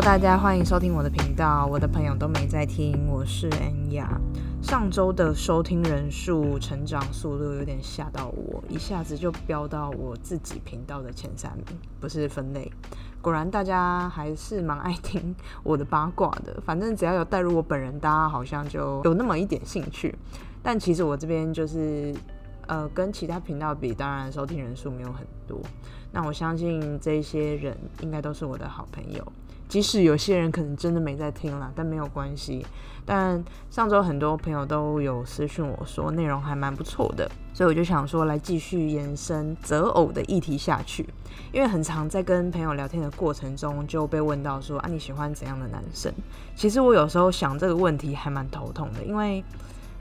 大家欢迎收听我的频道。我的朋友都没在听，我是恩雅。上周的收听人数成长速度有点吓到我，一下子就飙到我自己频道的前三名，不是分类。果然大家还是蛮爱听我的八卦的，反正只要有带入我本人，大家好像就有那么一点兴趣。但其实我这边就是，呃，跟其他频道比，当然收听人数没有很多。那我相信这些人应该都是我的好朋友，即使有些人可能真的没在听啦，但没有关系。但上周很多朋友都有私讯我说内容还蛮不错的，所以我就想说来继续延伸择偶的议题下去。因为很常在跟朋友聊天的过程中就被问到说啊你喜欢怎样的男生？其实我有时候想这个问题还蛮头痛的，因为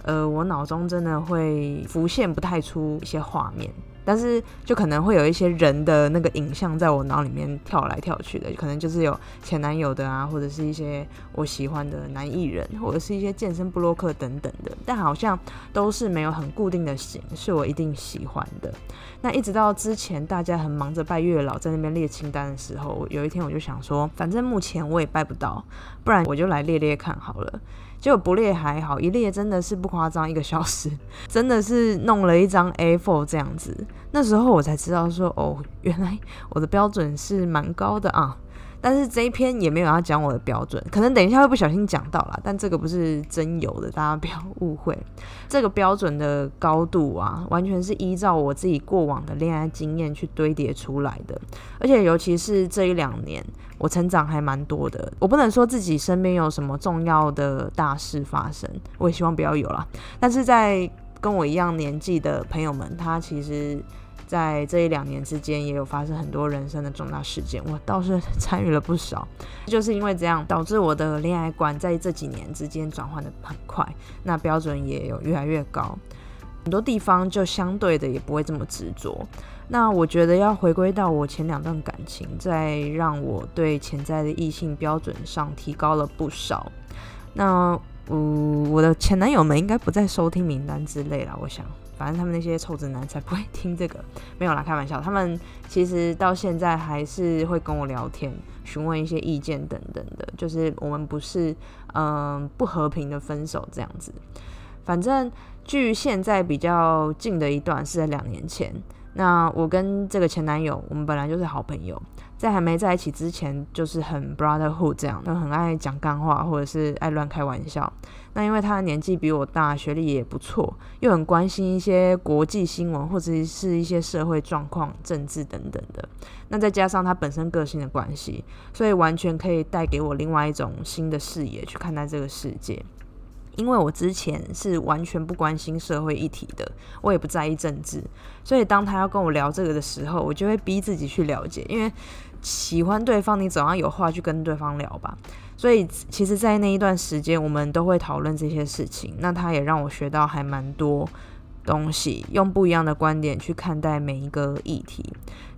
呃我脑中真的会浮现不太出一些画面。但是就可能会有一些人的那个影像在我脑里面跳来跳去的，可能就是有前男友的啊，或者是一些我喜欢的男艺人，或者是一些健身布洛克等等的，但好像都是没有很固定的型是我一定喜欢的。那一直到之前大家很忙着拜月老，在那边列清单的时候，有一天我就想说，反正目前我也拜不到，不然我就来列列看好了。结果不列还好，一列真的是不夸张，一个小时 真的是弄了一张 A4 这样子。那时候我才知道说，哦，原来我的标准是蛮高的啊。但是这一篇也没有要讲我的标准，可能等一下会不小心讲到啦。但这个不是真有的，大家不要误会。这个标准的高度啊，完全是依照我自己过往的恋爱经验去堆叠出来的。而且尤其是这一两年，我成长还蛮多的。我不能说自己身边有什么重要的大事发生，我也希望不要有啦。但是在跟我一样年纪的朋友们，他其实。在这一两年之间，也有发生很多人生的重大事件，我倒是 参与了不少。就是因为这样，导致我的恋爱观在这几年之间转换的很快，那标准也有越来越高，很多地方就相对的也不会这么执着。那我觉得要回归到我前两段感情，在让我对潜在的异性标准上提高了不少。那，嗯，我的前男友们应该不在收听名单之类了，我想。反正他们那些臭直男才不会听这个，没有啦，开玩笑。他们其实到现在还是会跟我聊天，询问一些意见等等的。就是我们不是嗯不和平的分手这样子。反正距现在比较近的一段是在两年前。那我跟这个前男友，我们本来就是好朋友。在还没在一起之前，就是很 brotherhood 这样，都很爱讲干话，或者是爱乱开玩笑。那因为他的年纪比我大，学历也不错，又很关心一些国际新闻或者是一些社会状况、政治等等的。那再加上他本身个性的关系，所以完全可以带给我另外一种新的视野去看待这个世界。因为我之前是完全不关心社会议题的，我也不在意政治，所以当他要跟我聊这个的时候，我就会逼自己去了解。因为喜欢对方，你总要有话去跟对方聊吧。所以其实，在那一段时间，我们都会讨论这些事情。那他也让我学到还蛮多东西，用不一样的观点去看待每一个议题。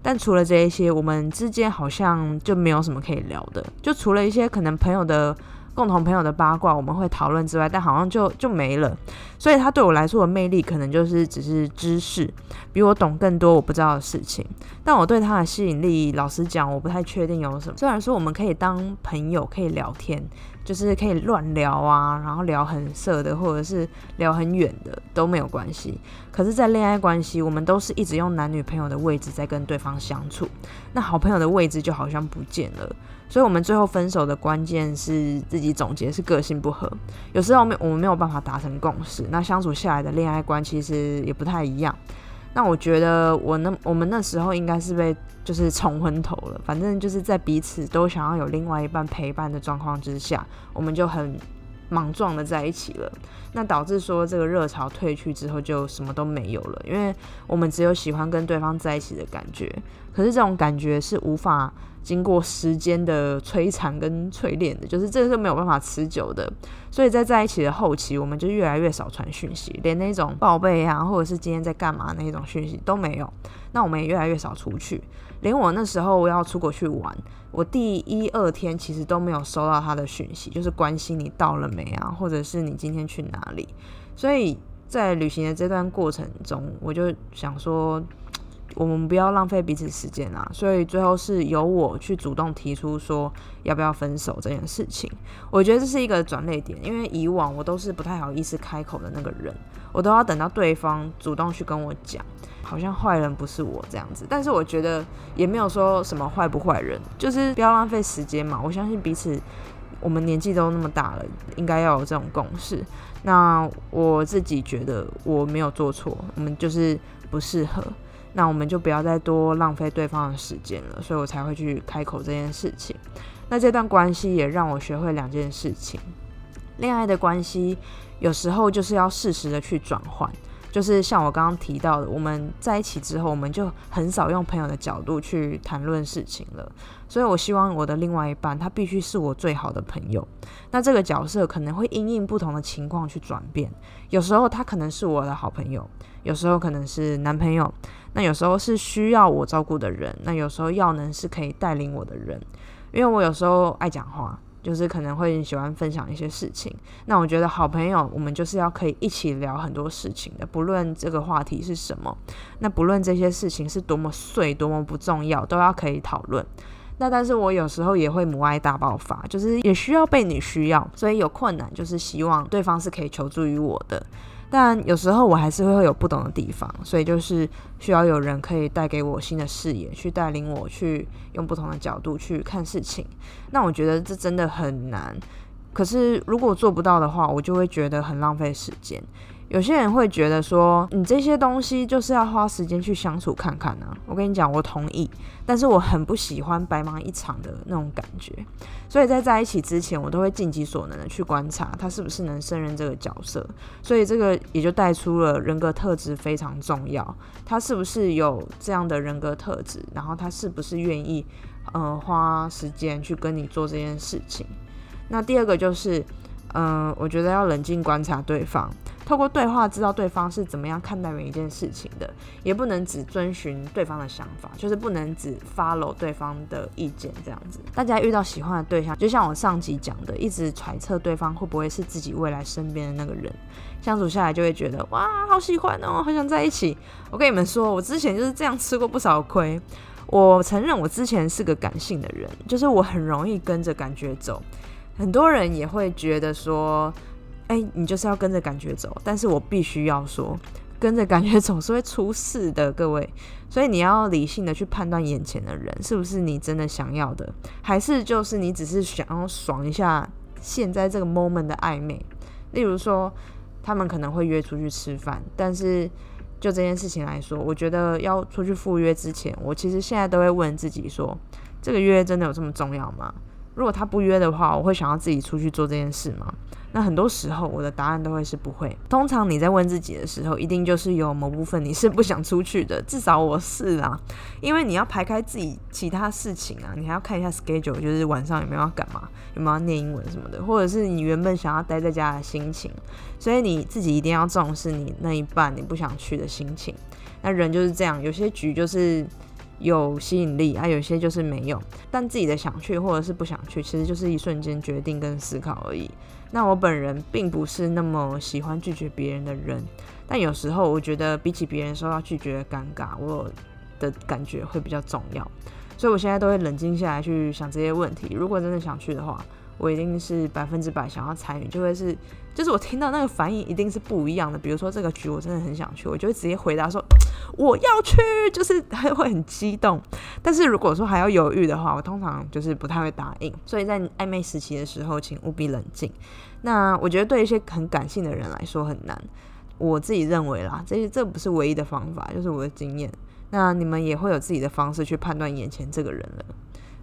但除了这一些，我们之间好像就没有什么可以聊的，就除了一些可能朋友的。共同朋友的八卦我们会讨论之外，但好像就就没了。所以他对我来说的魅力，可能就是只是知识，比我懂更多我不知道的事情。但我对他的吸引力，老实讲，我不太确定有什么。虽然说我们可以当朋友，可以聊天，就是可以乱聊啊，然后聊很色的，或者是聊很远的都没有关系。可是，在恋爱关系，我们都是一直用男女朋友的位置在跟对方相处，那好朋友的位置就好像不见了。所以，我们最后分手的关键是自己总结是个性不合。有时候没我们没有办法达成共识，那相处下来的恋爱观其实也不太一样。那我觉得我那我们那时候应该是被就是冲昏头了。反正就是在彼此都想要有另外一半陪伴的状况之下，我们就很莽撞的在一起了。那导致说这个热潮退去之后就什么都没有了，因为我们只有喜欢跟对方在一起的感觉。可是这种感觉是无法。经过时间的摧残跟淬炼的，就是这个是没有办法持久的。所以在在一起的后期，我们就越来越少传讯息，连那种报备啊，或者是今天在干嘛那种讯息都没有。那我们也越来越少出去，连我那时候我要出国去玩，我第一二天其实都没有收到他的讯息，就是关心你到了没啊，或者是你今天去哪里。所以在旅行的这段过程中，我就想说。我们不要浪费彼此时间啊。所以最后是由我去主动提出说要不要分手这件事情。我觉得这是一个转捩点，因为以往我都是不太好意思开口的那个人，我都要等到对方主动去跟我讲，好像坏人不是我这样子。但是我觉得也没有说什么坏不坏人，就是不要浪费时间嘛。我相信彼此。我们年纪都那么大了，应该要有这种共识。那我自己觉得我没有做错，我们就是不适合。那我们就不要再多浪费对方的时间了，所以我才会去开口这件事情。那这段关系也让我学会两件事情：恋爱的关系有时候就是要适时的去转换。就是像我刚刚提到的，我们在一起之后，我们就很少用朋友的角度去谈论事情了。所以我希望我的另外一半，他必须是我最好的朋友。那这个角色可能会因应不同的情况去转变。有时候他可能是我的好朋友，有时候可能是男朋友，那有时候是需要我照顾的人，那有时候要能是可以带领我的人。因为我有时候爱讲话。就是可能会喜欢分享一些事情，那我觉得好朋友，我们就是要可以一起聊很多事情的，不论这个话题是什么，那不论这些事情是多么碎、多么不重要，都要可以讨论。那但是我有时候也会母爱大爆发，就是也需要被你需要，所以有困难就是希望对方是可以求助于我的。但有时候我还是会有不懂的地方，所以就是需要有人可以带给我新的视野，去带领我去用不同的角度去看事情。那我觉得这真的很难。可是如果做不到的话，我就会觉得很浪费时间。有些人会觉得说，你这些东西就是要花时间去相处看看呢。我跟你讲，我同意，但是我很不喜欢白忙一场的那种感觉。所以在在一起之前，我都会尽己所能的去观察他是不是能胜任这个角色。所以这个也就带出了人格特质非常重要，他是不是有这样的人格特质，然后他是不是愿意呃花时间去跟你做这件事情。那第二个就是，嗯，我觉得要冷静观察对方。透过对话知道对方是怎么样看待每一件事情的，也不能只遵循对方的想法，就是不能只 follow 对方的意见这样子。大家遇到喜欢的对象，就像我上集讲的，一直揣测对方会不会是自己未来身边的那个人，相处下来就会觉得哇，好喜欢哦，好想在一起。我跟你们说，我之前就是这样吃过不少亏。我承认我之前是个感性的人，就是我很容易跟着感觉走。很多人也会觉得说。哎，你就是要跟着感觉走，但是我必须要说，跟着感觉走是会出事的，各位。所以你要理性的去判断眼前的人是不是你真的想要的，还是就是你只是想要爽一下现在这个 moment 的暧昧。例如说，他们可能会约出去吃饭，但是就这件事情来说，我觉得要出去赴约之前，我其实现在都会问自己说，这个约真的有这么重要吗？如果他不约的话，我会想要自己出去做这件事吗？那很多时候，我的答案都会是不会。通常你在问自己的时候，一定就是有某部分你是不想出去的。至少我是啦，因为你要排开自己其他事情啊，你还要看一下 schedule，就是晚上有没有要干嘛，有没有要念英文什么的，或者是你原本想要待在家的心情。所以你自己一定要重视你那一半你不想去的心情。那人就是这样，有些局就是有吸引力啊，有些就是没有。但自己的想去或者是不想去，其实就是一瞬间决定跟思考而已。那我本人并不是那么喜欢拒绝别人的人，但有时候我觉得比起别人受到拒绝的尴尬，我的感觉会比较重要，所以我现在都会冷静下来去想这些问题。如果真的想去的话，我一定是百分之百想要参与，就会是，就是我听到那个反应一定是不一样的。比如说这个局我真的很想去，我就会直接回答说。我要去，就是 还会很激动。但是如果说还要犹豫的话，我通常就是不太会答应。所以在暧昧时期的时候，请务必冷静。那我觉得对一些很感性的人来说很难。我自己认为啦，这这不是唯一的方法，就是我的经验。那你们也会有自己的方式去判断眼前这个人了。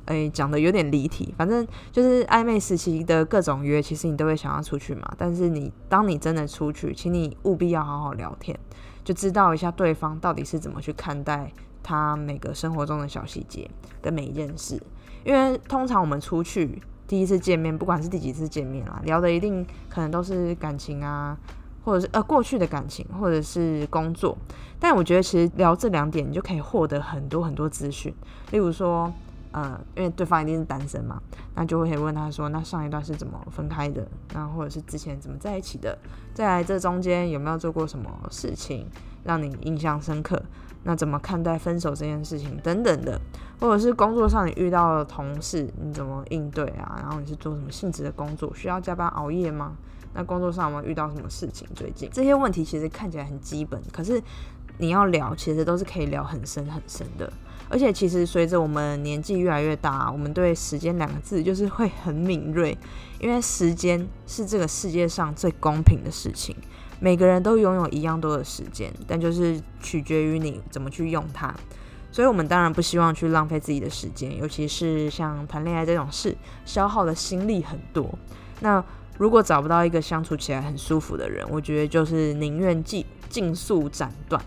诶，讲的有点离题，反正就是暧昧时期的各种约，其实你都会想要出去嘛。但是你当你真的出去，请你务必要好好聊天。就知道一下对方到底是怎么去看待他每个生活中的小细节的每一件事，因为通常我们出去第一次见面，不管是第几次见面啦，聊的一定可能都是感情啊，或者是呃过去的感情，或者是工作。但我觉得其实聊这两点，你就可以获得很多很多资讯，例如说。呃，因为对方一定是单身嘛，那就会问他说，那上一段是怎么分开的？那或者是之前怎么在一起的？再来这中间有没有做过什么事情让你印象深刻？那怎么看待分手这件事情等等的，或者是工作上你遇到的同事，你怎么应对啊？然后你是做什么性质的工作？需要加班熬夜吗？那工作上有没有遇到什么事情？最近这些问题其实看起来很基本，可是你要聊，其实都是可以聊很深很深的。而且其实随着我们年纪越来越大，我们对时间两个字就是会很敏锐，因为时间是这个世界上最公平的事情。每个人都拥有一样多的时间，但就是取决于你怎么去用它。所以，我们当然不希望去浪费自己的时间，尤其是像谈恋爱这种事，消耗的心力很多。那如果找不到一个相处起来很舒服的人，我觉得就是宁愿尽尽速斩断。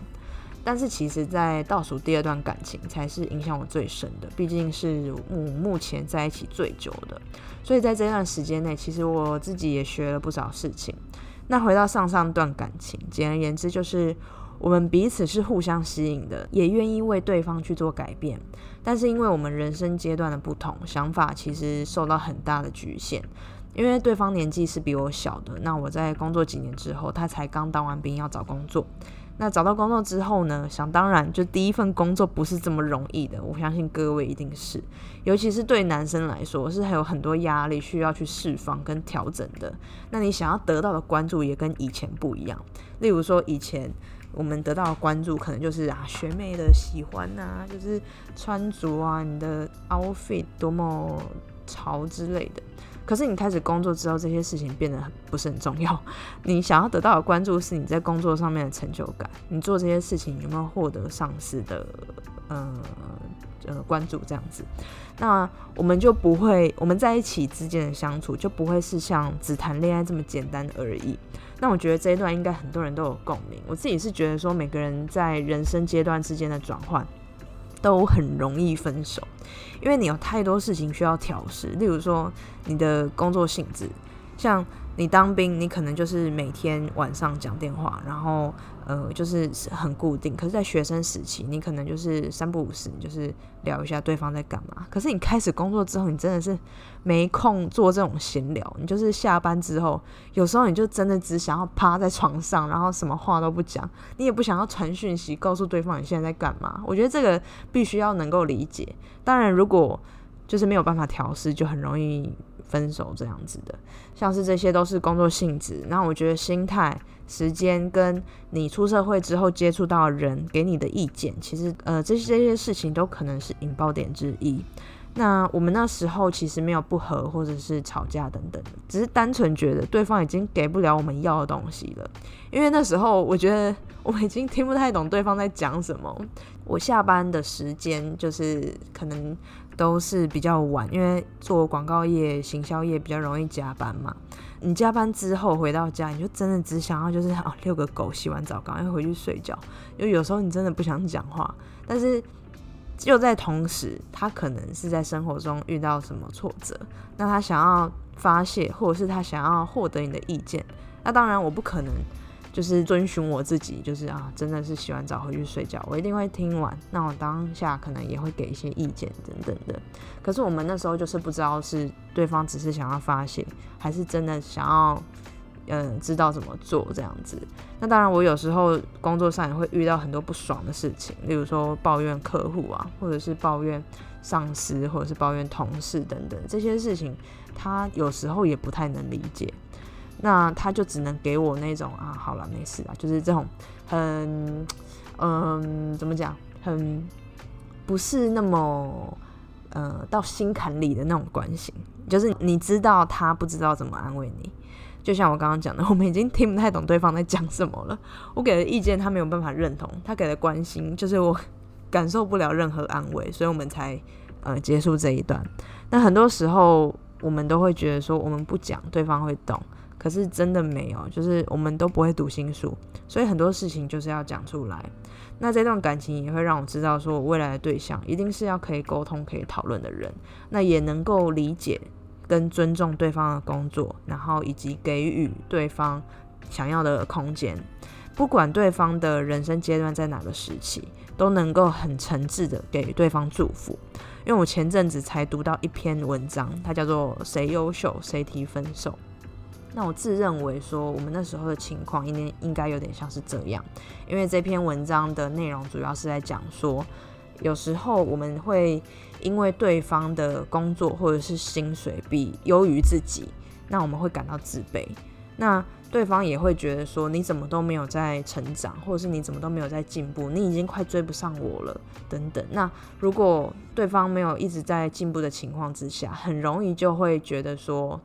但是，其实，在倒数第二段感情才是影响我最深的，毕竟是我目前在一起最久的。所以在这段时间内，其实我自己也学了不少事情。那回到上上段感情，简而言之就是我们彼此是互相吸引的，也愿意为对方去做改变。但是因为我们人生阶段的不同，想法其实受到很大的局限。因为对方年纪是比我小的，那我在工作几年之后，他才刚当完兵要找工作。那找到工作之后呢？想当然，就第一份工作不是这么容易的。我相信各位一定是，尤其是对男生来说，是还有很多压力需要去释放跟调整的。那你想要得到的关注也跟以前不一样。例如说，以前我们得到的关注可能就是啊，学妹的喜欢呐，就是穿着啊，你的 outfit 多么潮之类的。可是你开始工作之后，这些事情变得很不是很重要。你想要得到的关注是你在工作上面的成就感，你做这些事情有没有获得上司的呃呃关注这样子？那我们就不会，我们在一起之间的相处就不会是像只谈恋爱这么简单而已。那我觉得这一段应该很多人都有共鸣。我自己是觉得说，每个人在人生阶段之间的转换。都很容易分手，因为你有太多事情需要调试。例如说，你的工作性质，像你当兵，你可能就是每天晚上讲电话，然后。呃，就是很固定。可是，在学生时期，你可能就是三不五时，就是聊一下对方在干嘛。可是，你开始工作之后，你真的是没空做这种闲聊。你就是下班之后，有时候你就真的只想要趴在床上，然后什么话都不讲，你也不想要传讯息告诉对方你现在在干嘛。我觉得这个必须要能够理解。当然，如果就是没有办法调试，就很容易分手这样子的。像是这些都是工作性质，那我觉得心态。时间跟你出社会之后接触到人给你的意见，其实呃，这些这些事情都可能是引爆点之一。那我们那时候其实没有不和或者是吵架等等，只是单纯觉得对方已经给不了我们要的东西了。因为那时候我觉得我已经听不太懂对方在讲什么。我下班的时间就是可能都是比较晚，因为做广告业、行销业比较容易加班嘛。你加班之后回到家，你就真的只想要就是啊遛个狗，洗完澡赶快回去睡觉。因为有时候你真的不想讲话，但是就在同时，他可能是在生活中遇到什么挫折，那他想要发泄，或者是他想要获得你的意见。那当然我不可能。就是遵循我自己，就是啊，真的是洗完澡回去睡觉，我一定会听完。那我当下可能也会给一些意见等等的。可是我们那时候就是不知道是对方只是想要发泄，还是真的想要，嗯，知道怎么做这样子。那当然，我有时候工作上也会遇到很多不爽的事情，例如说抱怨客户啊，或者是抱怨上司，或者是抱怨同事等等这些事情，他有时候也不太能理解。那他就只能给我那种啊，好了，没事了，就是这种很，嗯，怎么讲，很不是那么，呃，到心坎里的那种关心，就是你知道他不知道怎么安慰你，就像我刚刚讲的，我们已经听不太懂对方在讲什么了。我给的意见他没有办法认同，他给的关心就是我感受不了任何安慰，所以我们才呃结束这一段。那很多时候我们都会觉得说，我们不讲，对方会懂。可是真的没有，就是我们都不会读心术，所以很多事情就是要讲出来。那这段感情也会让我知道，说我未来的对象一定是要可以沟通、可以讨论的人，那也能够理解跟尊重对方的工作，然后以及给予对方想要的空间。不管对方的人生阶段在哪个时期，都能够很诚挚的给对方祝福。因为我前阵子才读到一篇文章，它叫做《谁优秀谁提分手》。那我自认为说，我们那时候的情况应该应该有点像是这样，因为这篇文章的内容主要是在讲说，有时候我们会因为对方的工作或者是薪水比优于自己，那我们会感到自卑。那对方也会觉得说，你怎么都没有在成长，或者是你怎么都没有在进步，你已经快追不上我了，等等。那如果对方没有一直在进步的情况之下，很容易就会觉得说，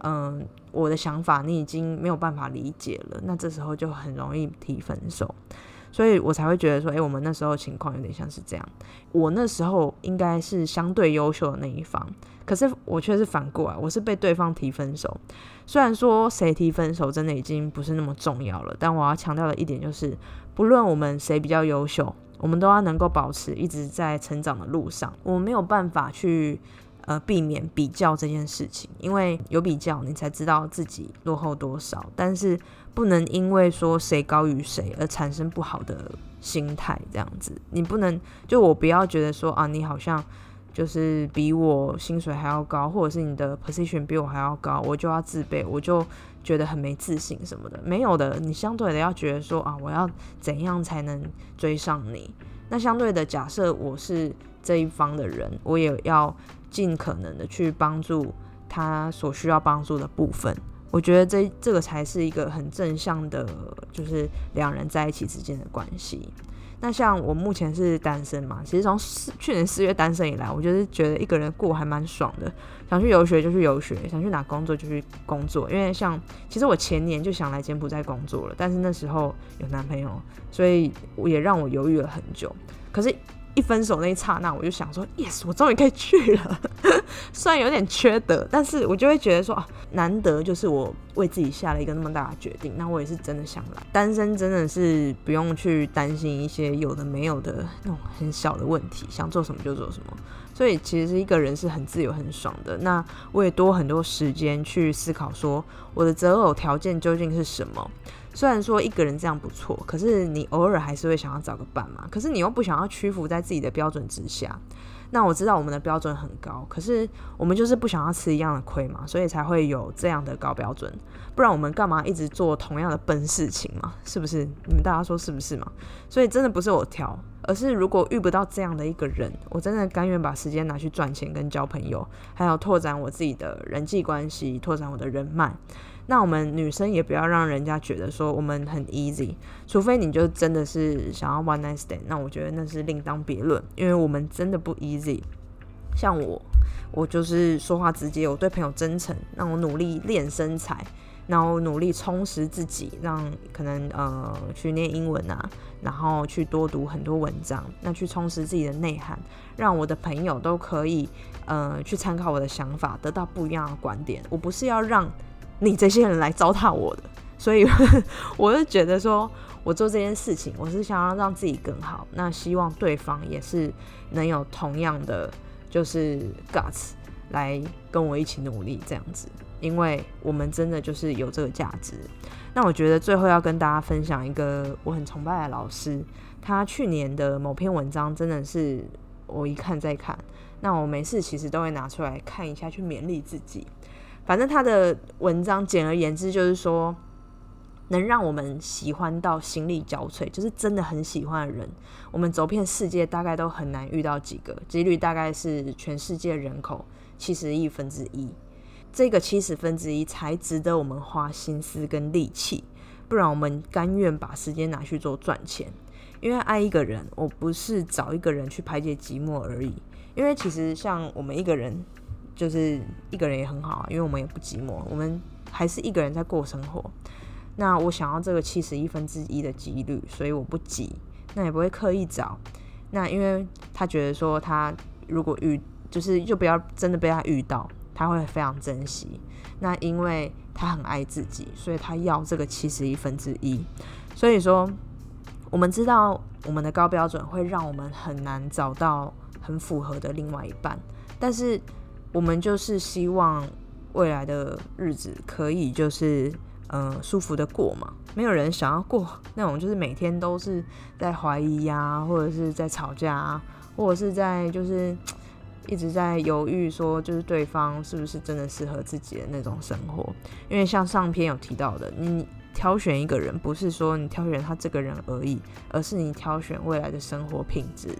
嗯，我的想法你已经没有办法理解了，那这时候就很容易提分手。所以我才会觉得说，诶，我们那时候情况有点像是这样。我那时候应该是相对优秀的那一方，可是我却是反过来，我是被对方提分手。虽然说谁提分手真的已经不是那么重要了，但我要强调的一点就是，不论我们谁比较优秀，我们都要能够保持一直在成长的路上。我们没有办法去。呃，避免比较这件事情，因为有比较，你才知道自己落后多少。但是不能因为说谁高于谁而产生不好的心态，这样子，你不能就我不要觉得说啊，你好像就是比我薪水还要高，或者是你的 position 比我还要高，我就要自卑，我就觉得很没自信什么的。没有的，你相对的要觉得说啊，我要怎样才能追上你？那相对的，假设我是这一方的人，我也要。尽可能的去帮助他所需要帮助的部分，我觉得这这个才是一个很正向的，就是两人在一起之间的关系。那像我目前是单身嘛，其实从去年四月单身以来，我就是觉得一个人过还蛮爽的，想去游学就去游学，想去哪工作就去工作。因为像其实我前年就想来柬埔寨工作了，但是那时候有男朋友，所以我也让我犹豫了很久。可是。一分手那一刹那，我就想说，yes，我终于可以去了。虽然有点缺德，但是我就会觉得说，难得就是我为自己下了一个那么大的决定，那我也是真的想来。单身真的是不用去担心一些有的没有的那种很小的问题，想做什么就做什么。所以其实一个人是很自由、很爽的。那我也多很多时间去思考，说我的择偶条件究竟是什么。虽然说一个人这样不错，可是你偶尔还是会想要找个伴嘛。可是你又不想要屈服在自己的标准之下。那我知道我们的标准很高，可是我们就是不想要吃一样的亏嘛，所以才会有这样的高标准。不然我们干嘛一直做同样的笨事情嘛？是不是？你们大家说是不是嘛？所以真的不是我挑，而是如果遇不到这样的一个人，我真的甘愿把时间拿去赚钱跟交朋友，还有拓展我自己的人际关系，拓展我的人脉。那我们女生也不要让人家觉得说我们很 easy，除非你就真的是想要 one night stand，那我觉得那是另当别论，因为我们真的不 easy。像我，我就是说话直接，我对朋友真诚，让我努力练身材，然后努力充实自己，让可能呃去念英文啊，然后去多读很多文章，那去充实自己的内涵，让我的朋友都可以呃去参考我的想法，得到不一样的观点。我不是要让。你这些人来糟蹋我的，所以 我就觉得说，我做这件事情，我是想要让自己更好。那希望对方也是能有同样的，就是 guts 来跟我一起努力这样子，因为我们真的就是有这个价值。那我觉得最后要跟大家分享一个我很崇拜的老师，他去年的某篇文章真的是我一看再看，那我没事其实都会拿出来看一下，去勉励自己。反正他的文章，简而言之就是说，能让我们喜欢到心力交瘁，就是真的很喜欢的人，我们走遍世界大概都很难遇到几个，几率大概是全世界人口七十亿分之一，这个七十分之一才值得我们花心思跟力气，不然我们甘愿把时间拿去做赚钱，因为爱一个人，我不是找一个人去排解寂寞而已，因为其实像我们一个人。就是一个人也很好，因为我们也不寂寞，我们还是一个人在过生活。那我想要这个七十亿分之一的几率，所以我不急，那也不会刻意找。那因为他觉得说，他如果遇，就是就不要真的被他遇到，他会非常珍惜。那因为他很爱自己，所以他要这个七十亿分之一。所以说，我们知道我们的高标准会让我们很难找到很符合的另外一半，但是。我们就是希望未来的日子可以就是嗯舒服的过嘛，没有人想要过 那种就是每天都是在怀疑呀，或者是在吵架啊，或者是在就是一直在犹豫说，就是对方是不是真的适合自己的那种生活。因为像上篇有提到的，你挑选一个人，不是说你挑选他这个人而已，而是你挑选未来的生活品质。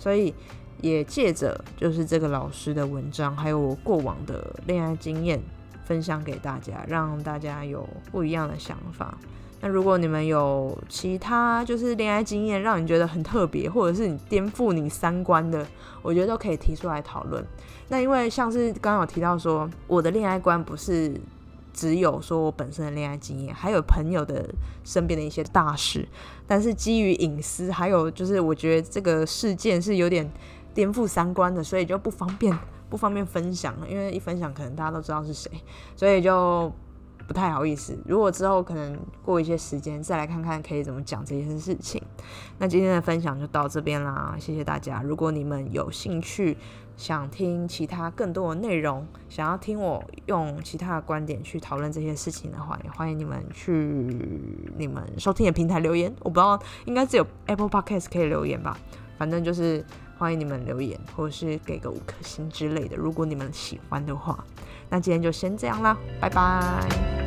所以也借着就是这个老师的文章，还有我过往的恋爱经验，分享给大家，让大家有不一样的想法。那如果你们有其他就是恋爱经验，让你觉得很特别，或者是你颠覆你三观的，我觉得都可以提出来讨论。那因为像是刚刚有提到说，我的恋爱观不是只有说我本身的恋爱经验，还有朋友的身边的一些大事，但是基于隐私，还有就是我觉得这个事件是有点颠覆三观的，所以就不方便不方便分享，因为一分享可能大家都知道是谁，所以就。不太好意思，如果之后可能过一些时间再来看看可以怎么讲这件事情。那今天的分享就到这边啦，谢谢大家。如果你们有兴趣想听其他更多的内容，想要听我用其他的观点去讨论这些事情的话，也欢迎你们去你们收听的平台留言。我不知道应该只有 Apple Podcast 可以留言吧，反正就是欢迎你们留言或者是给个五颗星之类的，如果你们喜欢的话。那今天就先这样啦，拜拜。